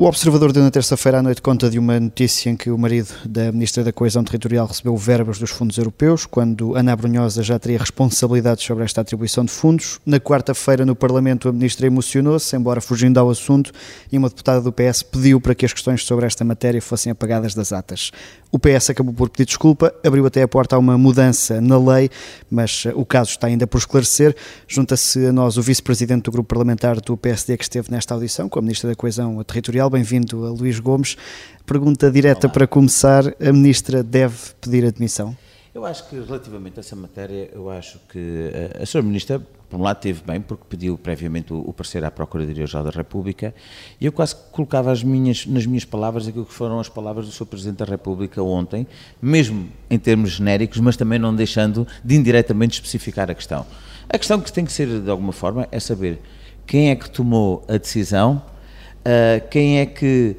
O Observador deu na terça-feira à noite conta de uma notícia em que o marido da Ministra da Coesão Territorial recebeu verbas dos fundos europeus, quando Ana Brunhosa já teria responsabilidades sobre esta atribuição de fundos. Na quarta-feira, no Parlamento, a Ministra emocionou-se, embora fugindo ao assunto, e uma deputada do PS pediu para que as questões sobre esta matéria fossem apagadas das atas. O PS acabou por pedir desculpa, abriu até a porta a uma mudança na lei, mas o caso está ainda por esclarecer. Junta-se a nós o vice-presidente do grupo parlamentar do PSD que esteve nesta audição, com a Ministra da Coesão Territorial bem-vindo a Luís Gomes. Pergunta direta Olá. para começar: a Ministra deve pedir admissão? Eu acho que relativamente a essa matéria, eu acho que a, eh, a Sra. Ministra, por um lado, teve bem, porque pediu previamente o, o parecer à Procuradoria-Geral da República, e eu quase colocava as minhas, nas minhas palavras aquilo que foram as palavras do Sr. Presidente da República ontem, mesmo em termos genéricos, mas também não deixando de indiretamente especificar a questão. A questão que tem que ser, de alguma forma, é saber quem é que tomou a decisão Uh, quem é que,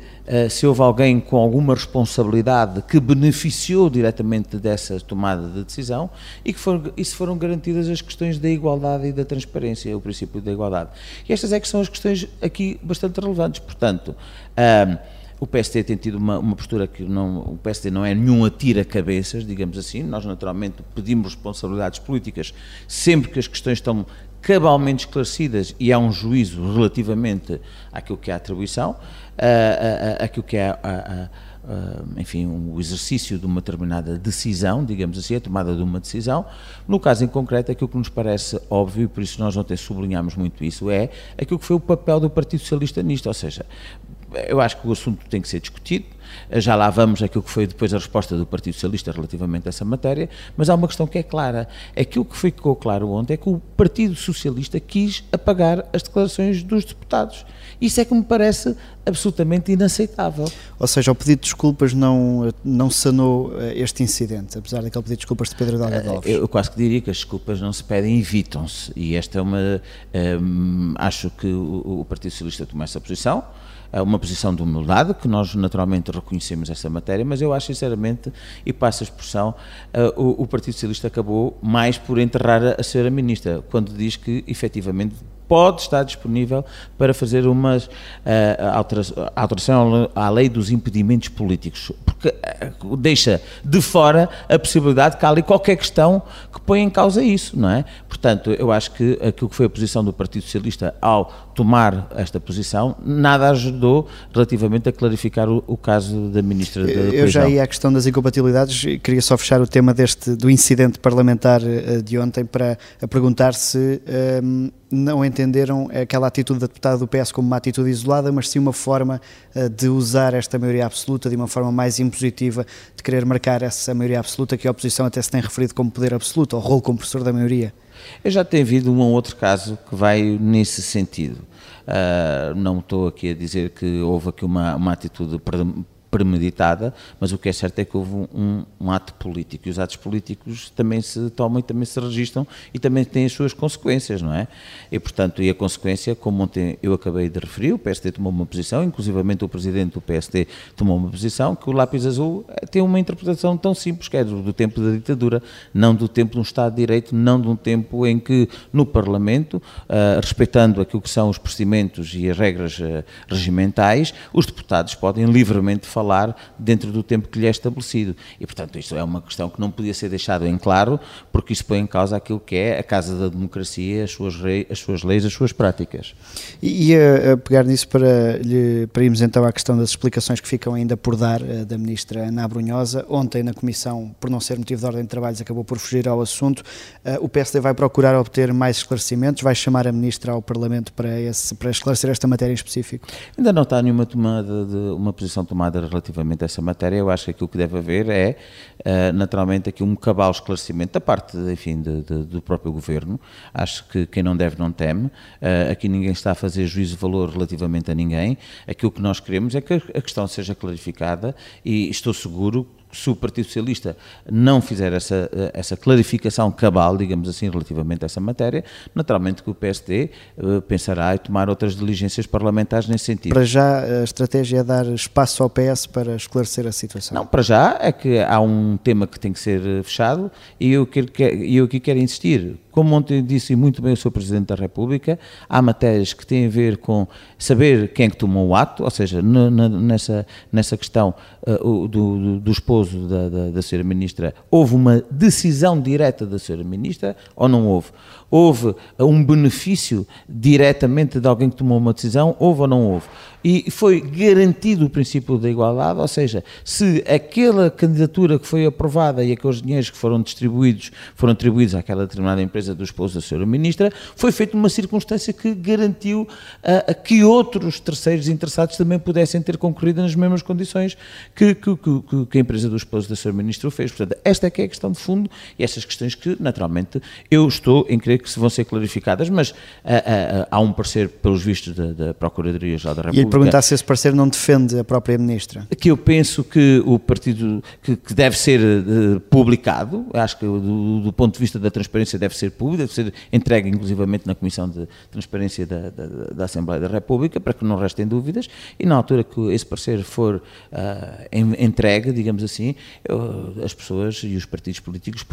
se houve alguém com alguma responsabilidade que beneficiou diretamente dessa tomada de decisão e, que for, e se foram garantidas as questões da igualdade e da transparência, o princípio da igualdade. E estas é que são as questões aqui bastante relevantes. Portanto, uh, o PSD tem tido uma, uma, postura que não, o PSD não é nenhum atira-cabeças, digamos assim. Nós, naturalmente, pedimos responsabilidades políticas sempre que as questões estão cabalmente esclarecidas e há um juízo relativamente àquilo que é a atribuição, àquilo que é a, a, a, enfim, o exercício de uma determinada decisão, digamos assim, a tomada de uma decisão. No caso em concreto, aquilo que nos parece óbvio, e por isso nós ontem sublinhamos muito isso, é aquilo que foi o papel do Partido Socialista nisto, ou seja, eu acho que o assunto tem que ser discutido, já lá vamos aquilo que foi depois a resposta do Partido Socialista relativamente a essa matéria, mas há uma questão que é clara. Aquilo que ficou claro ontem é que o Partido Socialista quis apagar as declarações dos deputados. Isso é que me parece absolutamente inaceitável. Ou seja, o pedido de desculpas não, não sanou eh, este incidente, apesar daquele pedido de desculpas de Pedro eh, Alves? Eu quase que diria que as desculpas não se pedem, evitam-se. E esta é uma... Um, ehm, acho que o, o Partido Socialista tomou essa posição, é uma posição de humildade, que nós naturalmente reconhecemos essa matéria, mas eu acho sinceramente, e passo a expressão, uh, o, o, Partido Socialista acabou mais por enterrar a, a senhora Ministra, quando diz que efetivamente pode estar disponível para fazer uma uh, alteração à lei dos impedimentos políticos, porque uh, deixa de fora a possibilidade que há ali qualquer questão que põe em causa isso, não é? Portanto, eu acho que aquilo que foi a posição do Partido Socialista ao tomar esta posição, nada ajudou relativamente a clarificar o, o caso da Ministra da Eu já ia à questão das incompatibilidades, queria só fechar o tema deste, do incidente parlamentar eh, de ontem para perguntar se um, ehm, não entenderam aquela atitude da deputada do PS como uma atitude isolada, mas sim uma forma uh, de usar esta maioria absoluta de uma forma mais impositiva, de querer marcar essa maioria absoluta que a oposição até se tem referido como poder absoluto, ou rolo compressor da maioria. Eu já tenho havido um ou outro caso que vai nesse sentido. Uh, não estou aqui a dizer que houve aqui uma, uma atitude premeditada, mas o que é certo é que houve um, um, ato político e os atos políticos também se tomam e também se registram e também têm as suas consequências, não é? E portanto, e a consequência, como ontem eu acabei de referir, o PSD tomou uma posição, inclusivamente o presidente do PSD tomou uma posição, que o lápis azul tem uma interpretação tão simples, que é do, do tempo da ditadura, não do tempo de um Estado de Direito, não de um tempo em que no Parlamento, uh, respeitando aquilo que são os procedimentos e as regras uh, regimentais, os deputados podem livremente falar falar dentro do tempo que lhe é estabelecido. E, portanto, isto é uma questão que não podia ser deixado em claro, porque isso põe em causa aquilo que é a Casa da Democracia, as suas, rei, as suas leis, as suas práticas. E, e a, a, pegar nisso para, lhe, para irmos então à questão das explicações que ficam ainda por dar uh, da Ministra Ana Brunhosa. Ontem, na Comissão, por não ser motivo de ordem de trabalhos, acabou por fugir ao assunto. Uh, o PSD vai procurar obter mais esclarecimentos, vai chamar a Ministra ao Parlamento para, esse, para esclarecer esta matéria em específico? Ainda não está nenhuma tomada de, uma posição tomada relativamente a essa matéria, eu acho que aquilo que deve haver é, uh, naturalmente, aqui um cabal esclarecimento da parte, enfim, de, de, do próprio Governo. Acho que quem não deve não teme. Uh, aqui ninguém está a fazer juízo de valor relativamente a ninguém. Aquilo que nós queremos é que a questão seja clarificada e estou seguro se o Partido Socialista não fizer essa, essa clarificação cabal, digamos assim, relativamente a essa matéria, naturalmente que o PSD eh, pensará em tomar outras diligências parlamentares nesse sentido. Para já, a estratégia é dar espaço ao PS para esclarecer a situação? Não, para já é que há um tema que tem que ser fechado e eu, quero, eu aqui quero insistir como ontem disse muito bem o Sr. Presidente da República, há matérias que têm a ver com saber quem é que tomou o ato, ou seja, nessa, nessa questão uh, do, do, do, esposo da, da, da Sra. Ministra, houve uma decisão direta da Sra. Ministra ou não houve? Houve um benefício diretamente de alguém que tomou uma decisão, houve ou não houve? e foi garantido o princípio da igualdade, ou seja, se aquela candidatura que foi aprovada e aqueles dinheiros que foram distribuídos foram atribuídos àquela determinada empresa do esposo da senhora ministra, foi feita uma circunstância que garantiu uh, que outros terceiros interessados também pudessem ter concorrido nas mesmas condições que, que, que, que a empresa do esposo da senhora ministra o fez. Portanto, esta é que é a questão de fundo e estas questões que, naturalmente, eu estou em crer que se vão ser clarificadas, mas uh, uh, há um parecer, pelos vistos, da, da Procuradoria-Geral da República perguntar se esse parecer não defende a própria Ministra. Que eu penso que o partido, que, que deve ser uh, publicado, acho que do, do, ponto de vista da transparência deve ser público, deve ser entregue inclusivamente na Comissão de Transparência da, da, da Assembleia da República, para que não restem dúvidas, e na altura que esse parecer for uh, entregue, digamos assim, eu, as pessoas e os partidos políticos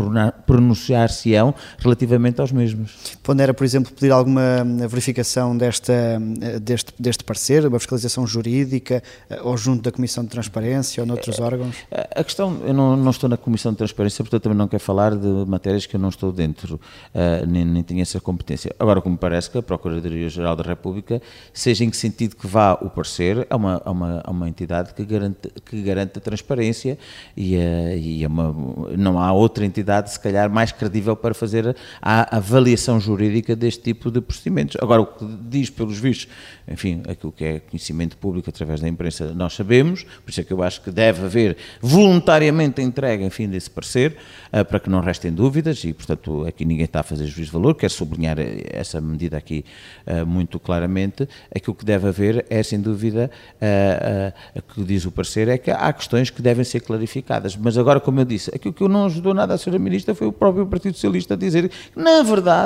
pronunciar-se-ão relativamente aos mesmos. Pondera, por exemplo, pedir alguma verificação desta, deste, deste parecer, uma fiscalização jurídica, eh, ou junto da Comissão de Transparência ou noutros órgãos? A questão, eu não, não, estou na Comissão de Transparência, portanto também não quero falar de matérias que eu não estou dentro, uh, nem, nem tenho essa competência. Agora, como parece que a Procuradoria-Geral da República, seja em que sentido que vá o parecer, é uma, é uma, é uma entidade que garante, que garante a transparência e, e é uma, não há outra entidade, se calhar, mais credível para fazer a avaliação jurídica deste tipo de procedimentos. Agora, o que diz, pelos vistos, enfim, aquilo que é conhecimento público através da imprensa, nós sabemos, por isso é que eu acho que deve haver voluntariamente a entrega, enfim, desse parecer, uh, para que não restem dúvidas, e portanto aqui ninguém está a fazer juízo de valor, quero sublinhar essa medida aqui uh, muito claramente, aquilo que deve haver é, sem dúvida, uh, que diz o parecer, é que há questões que devem ser clarificadas, mas agora, como eu disse, aquilo que não ajudou nada a Sra. Ministra foi o próprio Partido Socialista a dizer que, na verdade,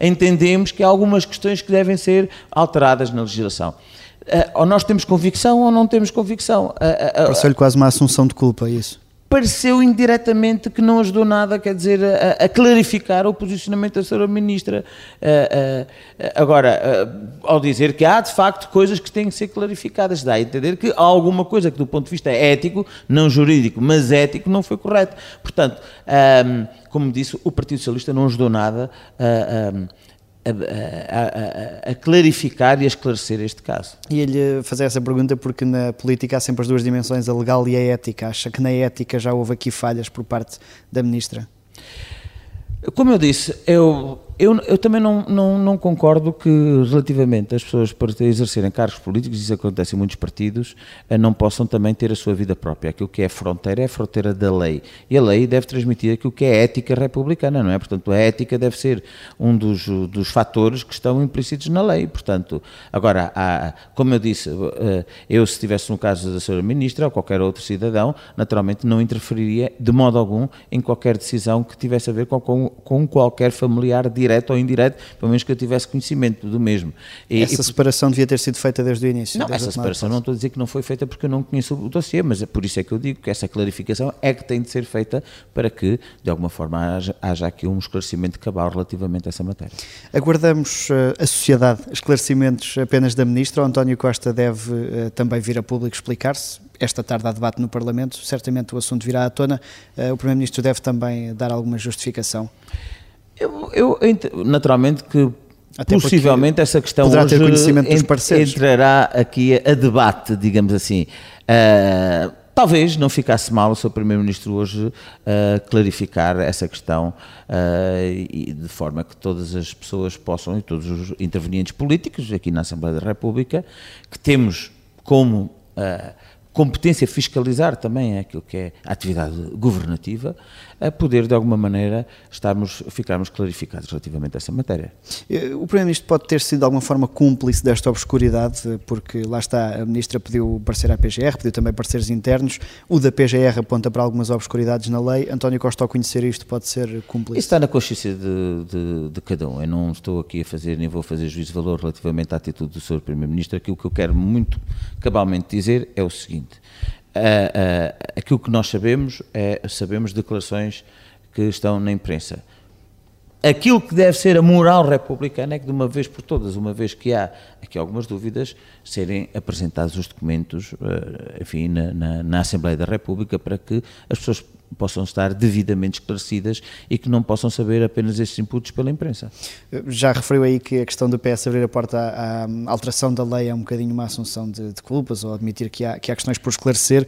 entendemos que há algumas questões que devem ser alteradas na legislação. Uh, ou nós temos convicção ou não temos convicção. Uh, uh, Pareceu-lhe quase uma assunção de culpa, isso? Pareceu indiretamente que não ajudou nada, quer dizer, a, a clarificar o posicionamento da Sra. Ministra. agora, ao dizer que há de facto coisas que têm que ser clarificadas, dá a entender que há alguma coisa que, do ponto de vista ético, não jurídico, mas ético, não foi correto. Portanto, um, como disse, o Partido Socialista não ajudou nada a. Um, a, a, a, clarificar e a esclarecer este caso. E ele fazer essa pergunta porque na política há sempre as duas dimensões, a legal e a ética. Acha que na ética já houve aqui falhas por parte da Ministra? Como eu disse, eu eu, eu, também não, não, não, concordo que, relativamente às pessoas para exercerem cargos políticos, isso acontece em muitos partidos, eh, não possam também ter a sua vida própria. Aquilo que é fronteira é fronteira da lei. E a lei deve transmitir aquilo que é ética republicana, não é? Portanto, a ética deve ser um dos, dos fatores que estão implícitos na lei. Portanto, agora, há, como eu disse, eh, eu se estivesse no caso da senhora Ministra ou qualquer outro cidadão, naturalmente não interferiria de modo algum em qualquer decisão que tivesse a ver com, com, com qualquer familiar de direto ou indireto, pelo menos que eu tivesse conhecimento do mesmo. E, essa e, separação devia ter sido feita desde o início? Não, essa separação não estou a dizer que não foi feita porque eu não conheço o dossiê, mas é por isso é que eu digo que essa clarificação é que tem de ser feita para que, de alguma forma, haja, haja aqui um esclarecimento cabal relativamente a essa matéria. Aguardamos uh, a sociedade esclarecimentos apenas da Ministra. O António Costa deve uh, também vir a público explicar-se. Esta tarde há debate no Parlamento, certamente o assunto virá à tona. Uh, o Primeiro-Ministro deve também dar alguma justificação. Eu, eu naturalmente que Até possivelmente essa questão hoje entrará aqui a, debate, digamos assim. Uh, talvez não ficasse mal o seu Primeiro-Ministro hoje uh, clarificar essa questão uh, de forma que todas as pessoas possam, e todos os intervenientes políticos aqui na Assembleia da República, que temos como competência fiscalizar também aquilo que é a atividade governativa, a poder, de alguma maneira, estarmos, ficarmos clarificados relativamente a essa matéria. Eh, o Primeiro-Ministro pode ter sido, de alguma forma, cúmplice desta obscuridade, porque lá está, a Ministra pediu parecer à PGR, pediu também pareceres internos, o da PGR aponta para algumas obscuridades na lei. António Costa, ao conhecer isto, pode ser cúmplice? Isso está na consciência de, de, de cada um. Eu não estou aqui a fazer, nem vou fazer juízo de valor relativamente à atitude do Sr. Primeiro-Ministro. Aquilo que eu quero muito cabalmente dizer é o seguinte uh, aquilo que nós sabemos é sabemos declarações que estão na imprensa. aquilo que deve ser a moral republicana é que de uma vez por todas, uma vez que há aqui algumas dúvidas, serem apresentados os documentos, eh, enfim, na, na, na Assembleia da República para que as pessoas possam estar devidamente esclarecidas e que não possam saber apenas estes inputs pela imprensa. Já referiu aí que a questão do PS abrir a porta à, à alteração da lei é um bocadinho uma assunção de, de culpas ou admitir que há, que há questões por esclarecer.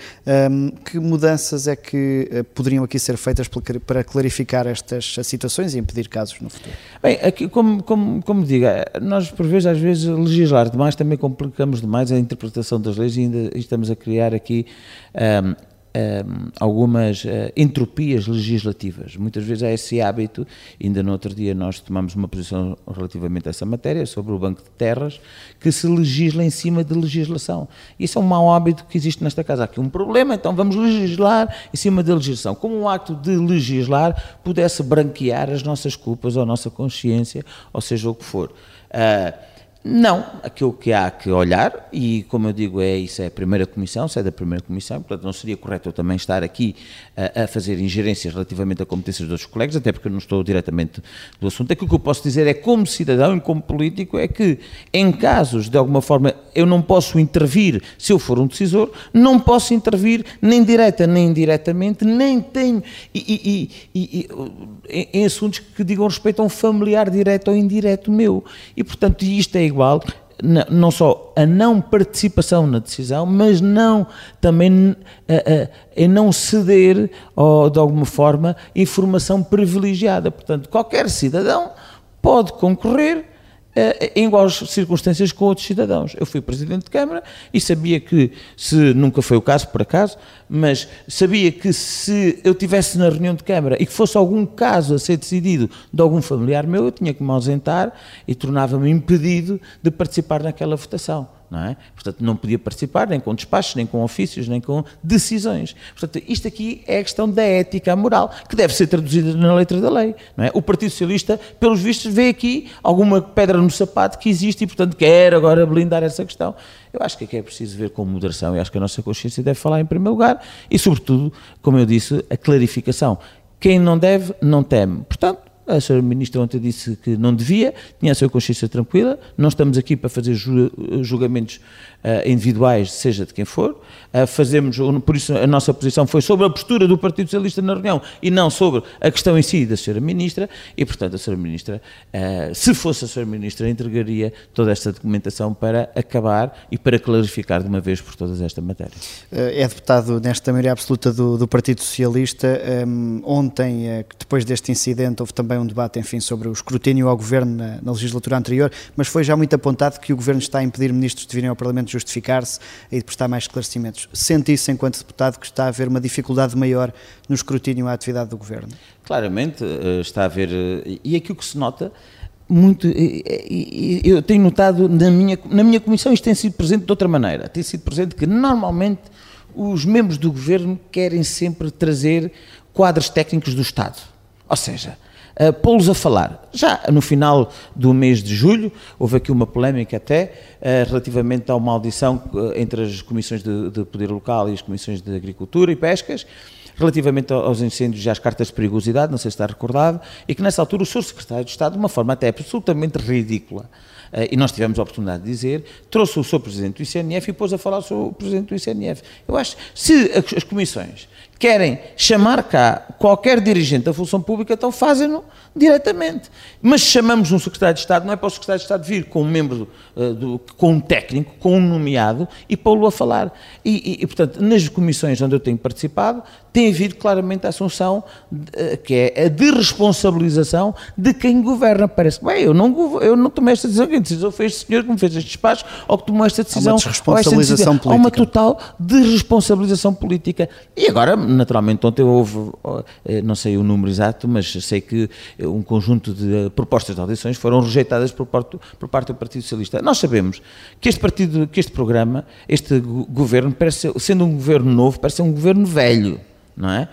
Um, que mudanças é que uh, poderiam aqui ser feitas para clarificar estas situações e impedir casos no futuro? Bem, aqui, como, como, como digo, nós por vezes, às vezes, legislar demais também complicamos demais a interpretação das leis e ainda estamos a criar aqui um, um, algumas uh, entropias legislativas. Muitas vezes há esse hábito, ainda no outro dia nós tomamos uma posição relativamente a essa matéria, sobre o Banco de Terras, que se legisla em cima de legislação. Isso é um mau hábito que existe nesta casa. Há aqui um problema, então vamos legislar em cima da legislação. Como um acto de legislar pudesse branquear as nossas culpas ou a nossa consciência, ou seja o que for. Uh, não, aquilo que há que olhar, e como eu digo, é isso é a primeira comissão, se é da primeira comissão, portanto não seria correto eu também estar aqui a, a fazer ingerências relativamente a competências dos outros colegas, até porque eu não estou diretamente do assunto. Aquilo que eu posso dizer é, como cidadão e como político, é que em casos, de alguma forma, eu não posso intervir, se eu for um decisor, não posso intervir nem direta nem indiretamente, nem tenho, e, e, e em assuntos que digam respeito a um familiar direto ou indireto meu. E, portanto, isto é igual não só a não participação na decisão, mas não também a, não ceder, ou, de alguma forma, informação privilegiada. Portanto, qualquer cidadão pode concorrer em iguais circunstâncias com outros cidadãos. Eu fui Presidente de Câmara e sabia que, se nunca foi o caso, por acaso, mas sabia que se eu tivesse na reunião de Câmara e que fosse algum caso a ser decidido de algum familiar meu, eu tinha que me ausentar e tornava-me impedido de participar naquela votação não é? Portanto, não podia participar nem com despachos, nem com ofícios, nem com decisões. Portanto, isto aqui é a questão da ética moral, que deve ser traduzida na letra da lei, não é? O Partido Socialista, pelos vistos, vê aqui alguma pedra no sapato que existe e, portanto, quer agora blindar essa questão. Eu acho que aqui é preciso ver com moderação e acho que a nossa consciência deve falar em primeiro lugar e, sobretudo, como eu disse, a clarificação. Quem não deve, não teme. Portanto, a senhora Ministra ontem disse que não devia, tinha a sua consciência tranquila, não estamos aqui para fazer julgamentos individuais, seja de quem for, uh, fazemos, por isso a nossa posição foi sobre a postura do Partido Socialista na reunião e não sobre a questão em si da senhora Ministra, e portanto a senhora Ministra, uh, se fosse a senhora Ministra, entregaria toda esta documentação para acabar e para clarificar de uma vez por todas esta matéria. É deputado nesta maioria absoluta do, do Partido Socialista, um, ontem, depois deste incidente, houve também um debate, enfim, sobre o escrutínio ao Governo na, na legislatura anterior, mas foi já muito apontado que o Governo está a impedir ministros de virem ao Parlamento justificar-se e de prestar mais esclarecimentos. Sente isso, enquanto deputado, que está a haver uma dificuldade maior no escrutínio à atividade do Governo? Claramente eh, está a haver, eh, e aquilo que se nota, muito, eh, eu tenho notado na minha, na minha comissão isto tem sido presente de outra maneira, tem sido presente que normalmente os membros do Governo querem sempre trazer quadros técnicos do Estado, ou seja, uh, pô-los a falar. Já no final do mês de julho, houve aqui uma polémica até uh, relativamente a uma audição uh, entre as comissões de, de, poder local e as comissões de agricultura e pescas, relativamente aos incêndios e às cartas de perigosidade, não sei se está recordado, e que nessa altura o Sr. Secretário de Estado, de uma forma até absolutamente ridícula, e nós tivemos a oportunidade de dizer, trouxe o Sr. Presidente do ICNF e pôs a falar o Presidente do ICNF. Eu acho, se as comissões querem chamar cá qualquer dirigente da função pública, então fazem-no diretamente. Mas chamamos um secretário de Estado, não é para o secretário de Estado vir com um membro, uh, do, com um técnico, com um nomeado e pô-lo a falar. E, e, e, portanto, nas comissões onde eu tenho participado, tem havido claramente a assunção, de, que é a desresponsabilização de quem governa. Parece que, bem, eu não, eu não tomei esta decisão, quem decisão foi este senhor que me fez este despacho ou que tomou esta decisão. Há uma desresponsabilização política. Há uma total desresponsabilização política. E agora, naturalmente, ontem houve, eh, não sei o número exato, mas sei que um conjunto de propostas de audições foram rejeitadas por parte, por parte do Partido Socialista. Nós sabemos que este partido, que este programa, este governo, parece, sendo um governo novo, parece um governo velho não é?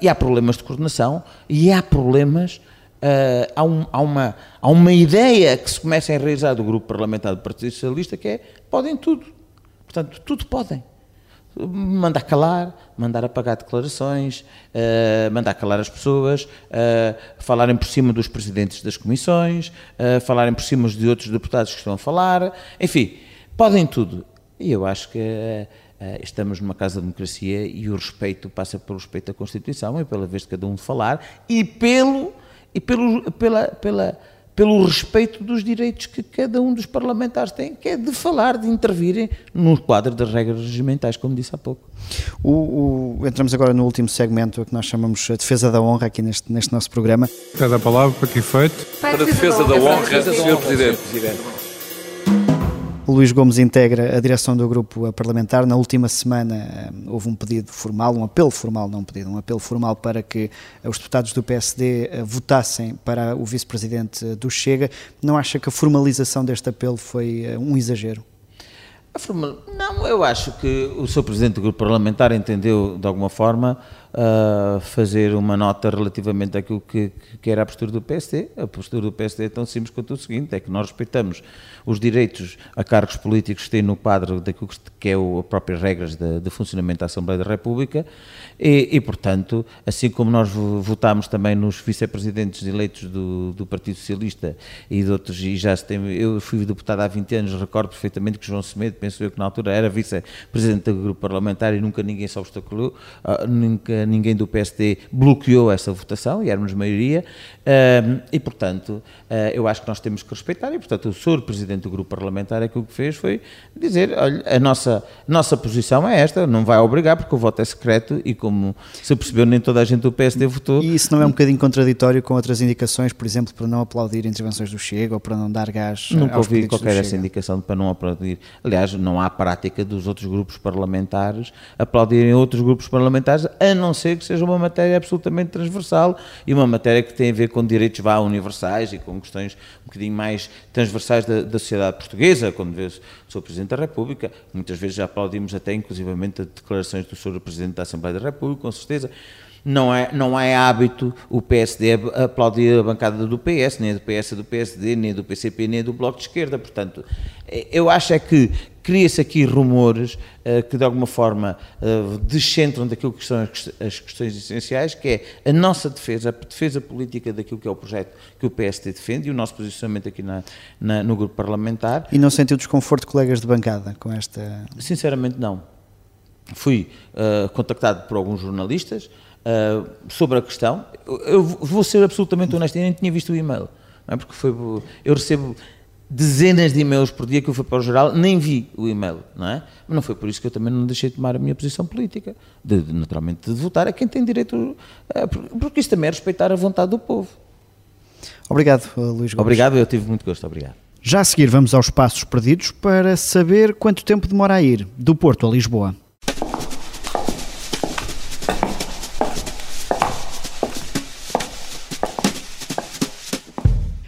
E há problemas de coordenação e há problemas, uh, há, um, há, uma, há uma ideia que se começa a enraizar do grupo parlamentar do Partido Socialista que é, podem tudo. Portanto, tudo podem. Mandar calar, mandar apagar declarações, uh, mandar calar as pessoas, uh, falarem por cima dos presidentes das comissões, uh, falarem por cima de outros deputados que estão a falar, enfim, podem tudo. E eu acho que estamos numa casa de democracia e o respeito passa pelo respeito à Constituição e pela vez de cada um de falar e pelo e pelo, pela, pela pelo respeito dos direitos que cada um dos parlamentares tem, que é de falar, de intervirem no quadro das regras regimentais, como disse há pouco. O, o, entramos agora no último segmento, que nós chamamos a defesa da honra, aqui neste, neste nosso programa. Cada palavra para que efeito? Para a defesa da honra, Sr. Presidente. Luís Gomes integra a direção do grupo parlamentar. Na última semana eh, houve um pedido formal, um apelo formal, não um pedido, um apelo formal para que os deputados do PSD eh, votassem para o vice-presidente do Chega. Não acha que a formalização deste apelo foi eh, um exagero? Não, eu acho que o seu presidente do grupo parlamentar entendeu de alguma forma uh, fazer uma nota relativamente àquilo que, que, era a postura do PSD. A postura do PSD é tão simples quanto o seguinte: é que nós respeitamos os direitos a cargos políticos que têm no quadro daquilo que é o, as próprias regras de, de funcionamento da Assembleia da República e, e, portanto, assim como nós votámos também nos vice-presidentes eleitos do, do, Partido Socialista e de outros, e já se tem, eu fui deputado há 20 anos, recordo perfeitamente que João Semedo, penso eu que na altura era vice-presidente do grupo parlamentar e nunca ninguém se obstaculou, uh, nunca ninguém do PSD bloqueou essa votação e éramos maioria, e portanto eu acho que nós temos que respeitar e portanto o senhor Presidente do Grupo Parlamentar aquilo que fez foi dizer, olha, a nossa, nossa posição é esta, não vai obrigar porque o voto é secreto e como se percebeu nem toda a gente do PSD votou. E isso não é um bocadinho contraditório com outras indicações, por exemplo, para não aplaudir intervenções do Chega ou para não dar gás Nunca aos ouvi qualquer essa indicação para não aplaudir. Aliás, não há prática dos outros grupos parlamentares aplaudirem outros grupos parlamentares, a não ser que seja uma matéria absolutamente transversal e uma matéria que tem a ver com direitos vá universais e com questões um bocadinho mais transversais da, da sociedade portuguesa, quando vê o Sr. Presidente da República, muitas vezes já aplaudimos até inclusivamente declarações do Sr. Presidente da Assembleia da República, com certeza, não é, não é hábito o PSD aplaudir a bancada do PS, nem do PS, do PSD, nem do PCP, nem do Bloco de Esquerda. Portanto, eu acho é que cria-se aqui rumores uh, que de alguma forma uh, descentram daquilo que são as, as, questões essenciais, que é a nossa defesa, a defesa política daquilo que é o projeto que o PSD defende e o nosso posicionamento aqui na, na, no grupo parlamentar. E não sentiu desconforto de colegas de bancada com esta... Sinceramente não. Fui uh, contactado por alguns jornalistas, sobre a questão. Eu vou ser absolutamente honesto, eu nem tinha visto o e-mail, é? porque foi, eu recebo dezenas de e-mails por dia que eu fui para o geral, nem vi o e-mail, não é? Mas não foi por isso que eu também não deixei de tomar a minha posição política, de, de naturalmente de votar a quem tem direito, uh, porque isso também é respeitar a vontade do povo. Obrigado, Luís Gomes. Obrigado, eu tive muito gosto, obrigado. Já a seguir vamos aos passos perdidos para saber quanto tempo demora a ir do Porto a Lisboa.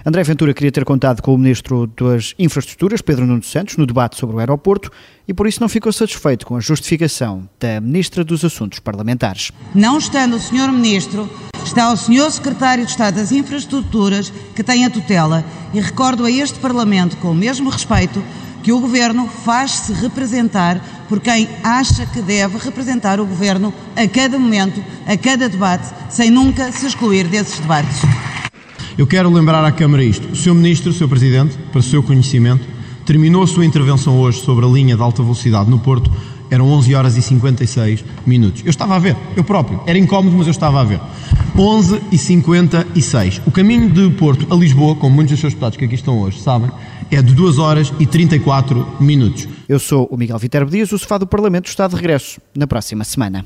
André Ventura queria ter contado com o Ministro das Infraestruturas, Pedro Nuno Santos, no debate sobre o aeroporto e por isso não ficou satisfeito com a justificação da Ministra dos Assuntos Parlamentares. Não estando o Sr. Ministro, está o Sr. Secretário de Estado das Infraestruturas, que tem a tutela, e recordo a este Parlamento, com o mesmo respeito, que o Governo faz-se representar por quem acha que deve representar o Governo a cada momento, a cada debate, sem nunca se excluir desses debates. Eu quero lembrar à Câmara isto. O Sr. Ministro, Sr. Presidente, para o seu conhecimento, terminou a sua intervenção hoje sobre a linha de alta velocidade no Porto, eram 11 horas e 56 minutos. Eu estava a ver, eu próprio. Era incómodo, mas eu estava a ver. 11 e 56. O caminho de Porto a Lisboa, como muitos dos seus deputados que aqui estão hoje sabem, é de 2 horas e 34 minutos. Eu sou o Miguel Viterbo Dias, o sofá do Parlamento está de regresso na próxima semana.